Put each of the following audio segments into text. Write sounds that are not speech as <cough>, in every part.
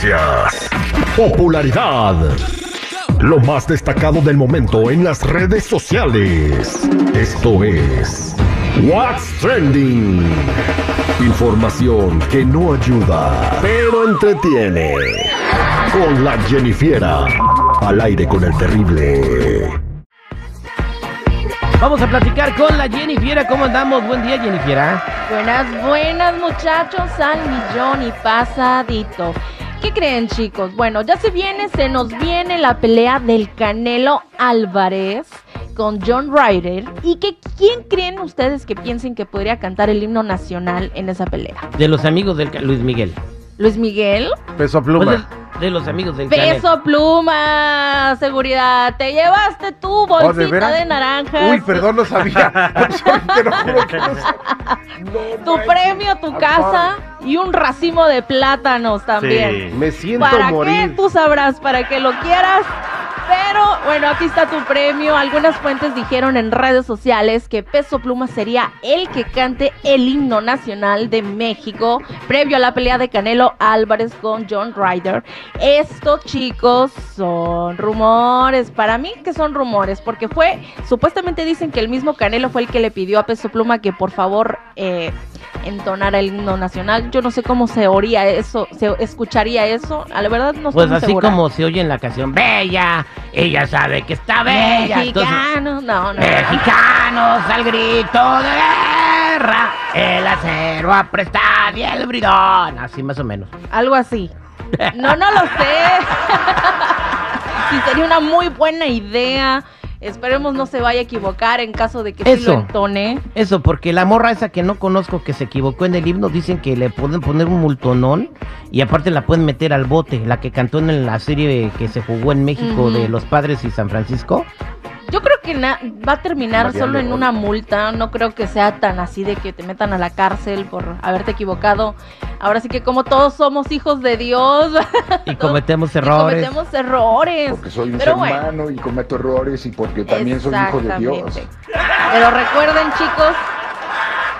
Tendencias. Popularidad. Lo más destacado del momento en las redes sociales. Esto es What's Trending. Información que no ayuda, pero entretiene. Con la Jennifiera. Al aire con el terrible. Vamos a platicar con la Jennifiera. ¿Cómo andamos? Buen día, Jennifiera. Buenas, buenas muchachos, al millón y pasadito. ¿Qué creen chicos? Bueno, ya se viene, se nos viene la pelea del Canelo Álvarez con John Ryder. ¿Y que, quién creen ustedes que piensen que podría cantar el himno nacional en esa pelea? De los amigos del Luis Miguel. ¿Luis Miguel? Peso Pues pluma. de, de los amigos del. Peso pluma, seguridad. Te llevaste tu Oh, bolsita ¿de veras? de naranjas. Uy, perdón, no sabía. <laughs> Te lo juro que no sabía. Tu premio, tu casa y un racimo de plátanos también. Me siento ¿Para qué? Tú sabrás, para que lo quieras. Pero bueno, aquí está tu premio. Algunas fuentes dijeron en redes sociales que Peso Pluma sería el que cante el himno nacional de México previo a la pelea de Canelo Álvarez con John Ryder. Esto, chicos, son rumores. Para mí que son rumores, porque fue, supuestamente dicen que el mismo Canelo fue el que le pidió a Peso Pluma que por favor eh, entonara el himno nacional. Yo no sé cómo se oría eso, se escucharía eso. A la verdad no Pues así segura. como se oye en la canción Bella, ella sabe que está bella. Entonces, Mexicano, no, no. Mexicanos al grito de guerra, el acero aprestado y el bridón. Así más o menos. Algo así. No, no lo sé. <laughs> sí, sería una muy buena idea. Esperemos no se vaya a equivocar en caso de que sí Eso. lo entone. Eso, porque la morra esa que no conozco que se equivocó en el himno, dicen que le pueden poner un multonón y aparte la pueden meter al bote, la que cantó en la serie que se jugó en México de Los Padres y San Francisco. Yo creo que na- va a terminar solo en una multa. No creo que sea tan así de que te metan a la cárcel por haberte equivocado. Ahora sí que como todos somos hijos de Dios. <laughs> Y cometemos y errores. cometemos errores. Porque soy un Pero ser bueno. humano y cometo errores y porque también soy hijo de Dios. Pero recuerden, chicos,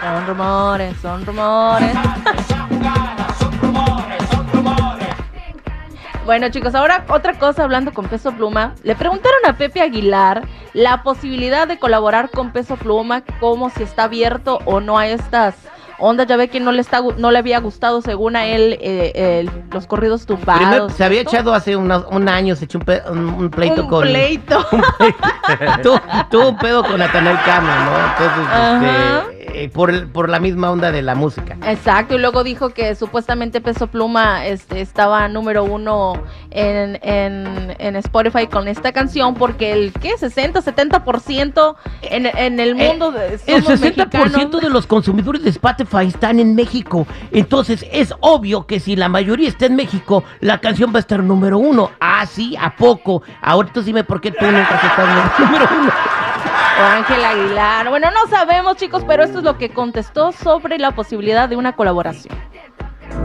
son rumores, son rumores. <laughs> Bueno, chicos, ahora otra cosa hablando con Peso Pluma. Le preguntaron a Pepe Aguilar la posibilidad de colaborar con Peso Pluma, como si está abierto o no a estas ondas. Ya ve que no le está no le había gustado según a él eh, los corridos tumbados. Primero se había echado hace unos- un año, se echó un, pe- un- un pleito un con. pleito. <laughs> <laughs> Tuvo tuvo un pedo con Natanael Cano, ¿no? Entonces, este, eh, por, el- por la misma onda de la música. Exacto, y luego dijo que supuestamente Peso Pluma este, estaba número uno en, en, en Spotify con esta canción porque el, ¿qué? 60, 70% en, en el mundo de, Eh, El somos 60% mexicanos. de los consumidores de Spotify están en México. Entonces es obvio que si la mayoría está en México, la canción va a estar número uno. Ah, sí, ¿a poco? Ahorita dime por qué tú nunca has estado en el número uno. O Ángel Aguilar. Bueno, no sabemos, chicos, pero esto es lo que contestó sobre la posibilidad de una colaboración.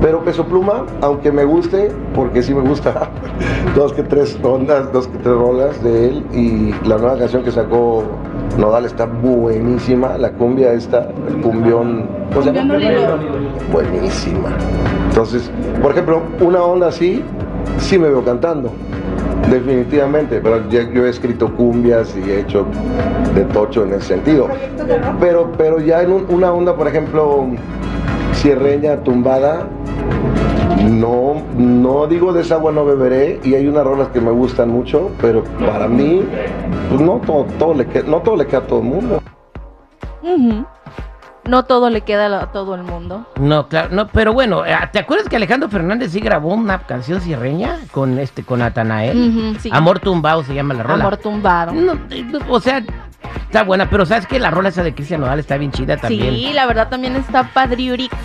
Pero Peso Pluma, aunque me guste, porque sí me gusta, <laughs> dos que tres ondas, dos que tres rolas de él y la nueva canción que sacó Nodal está buenísima, la cumbia esta, el cumbión, ¿cómo se llama? Buenísima. Entonces, por ejemplo, una onda así, sí me veo cantando, definitivamente, pero yo he escrito cumbias y he hecho de tocho en ese sentido. Pero, pero ya en un- una onda, por ejemplo, sierreña tumbada, no, no digo de esa agua no beberé y hay unas rolas que me gustan mucho, pero para mí, pues no todo, todo le queda, no todo le queda a todo el mundo. No todo le queda a todo el mundo. No, claro, no, pero bueno, eh, ¿te acuerdas que Alejandro Fernández sí grabó una canción sierreña con este, con sí. Amor tumbado se llama la rola. Amor tumbado. No, eh, no, o sea, está buena, pero sabes que la rola esa de Cristian Nodal está bien chida también. Sí, la verdad también está padriurix.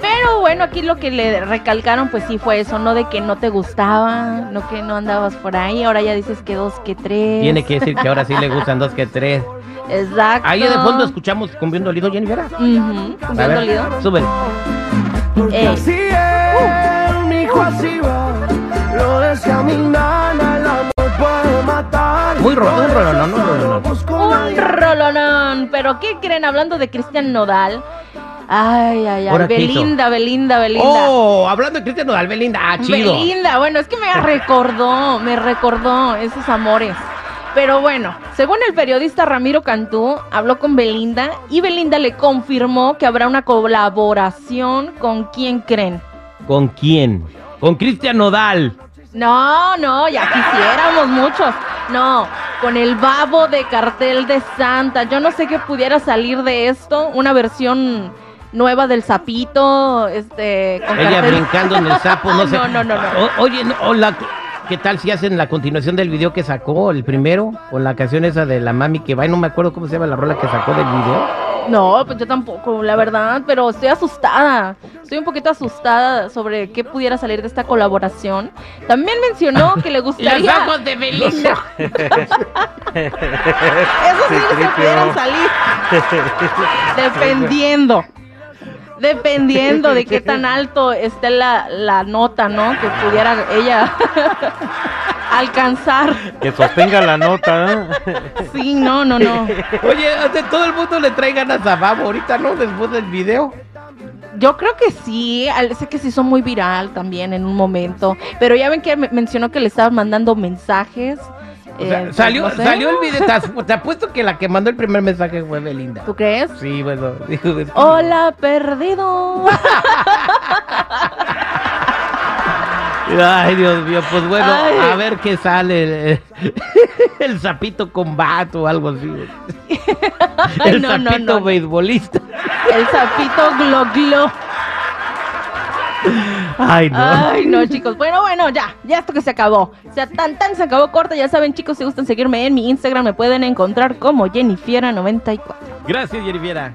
Pero bueno, aquí lo que le recalcaron, pues sí fue eso, no de que no te gustaba, no que no andabas por ahí, ahora ya dices que dos, que tres. Tiene que decir que ahora sí le <laughs> gustan dos que tres. Exacto. Ahí de fondo escuchamos Cumbión Dolido, Jenny Vera. Ujú, A cumbión ver, dolido. súbele. Así es, mi hijo así va. Lo decía mi nana, el amor puede matar. Muy ro- un rolonón, un rolonón. Un rolonón. Pero ¿qué creen? Hablando de Cristian Nodal. Ay, ay, ay. Belinda, Belinda, Belinda. Oh, hablando de Cristian Nodal, Belinda. Ah, chido. Belinda, bueno, es que me recordó, me recordó esos amores. Pero bueno, según el periodista Ramiro Cantú, habló con Belinda y Belinda le confirmó que habrá una colaboración con quién creen. ¿Con quién? Con Cristian Nodal. No, no, ya quisiéramos muchos. No, con el babo de cartel de Santa. Yo no sé qué pudiera salir de esto. Una versión nueva del sapito, este, con Ella cartel- brincando en el sapo, no <laughs> sé. No, no, no, no. O- oye, no, la- ¿qué tal si hacen la continuación del video que sacó, el primero? Con la canción esa de la mami que va, y no me acuerdo cómo se llama la rola que sacó del video. No, pues yo tampoco, la verdad, pero estoy asustada. Estoy un poquito asustada sobre qué pudiera salir de esta colaboración. También mencionó que le <laughs> Los gustaría. ojos de Belinda. <laughs> Eso sí se pudieran salir. <laughs> Dependiendo. Dependiendo de qué tan <laughs> alto esté la, la nota, ¿no? Que pudiera ella <laughs> alcanzar. Que sostenga la nota. ¿eh? Sí, no, no, no. Oye, de todo el mundo le trae ganas a Babo ahorita, ¿no? Después del video. Yo creo que sí, al- sé que se hizo muy viral también en un momento, pero ya ven que me- mencionó que le estaban mandando mensajes. O sea, eh, pues, salió, no sé. salió el video. Te, <laughs> te apuesto que la que mandó el primer mensaje fue Belinda. ¿Tú crees? Sí, bueno. <laughs> dijo, es que- Hola, perdido. <laughs> Ay, Dios mío, pues bueno, Ay. a ver qué sale. El, el sapito combat o algo así. El no, no, sapito no, beisbolista. El sapito glo glo. Ay, no. Ay, no, chicos. Bueno, bueno, ya, ya esto que se acabó. O sea, tan tan se acabó corta. Ya saben, chicos, si gustan seguirme en mi Instagram, me pueden encontrar como Jennifiera94. Gracias, Jennifiera.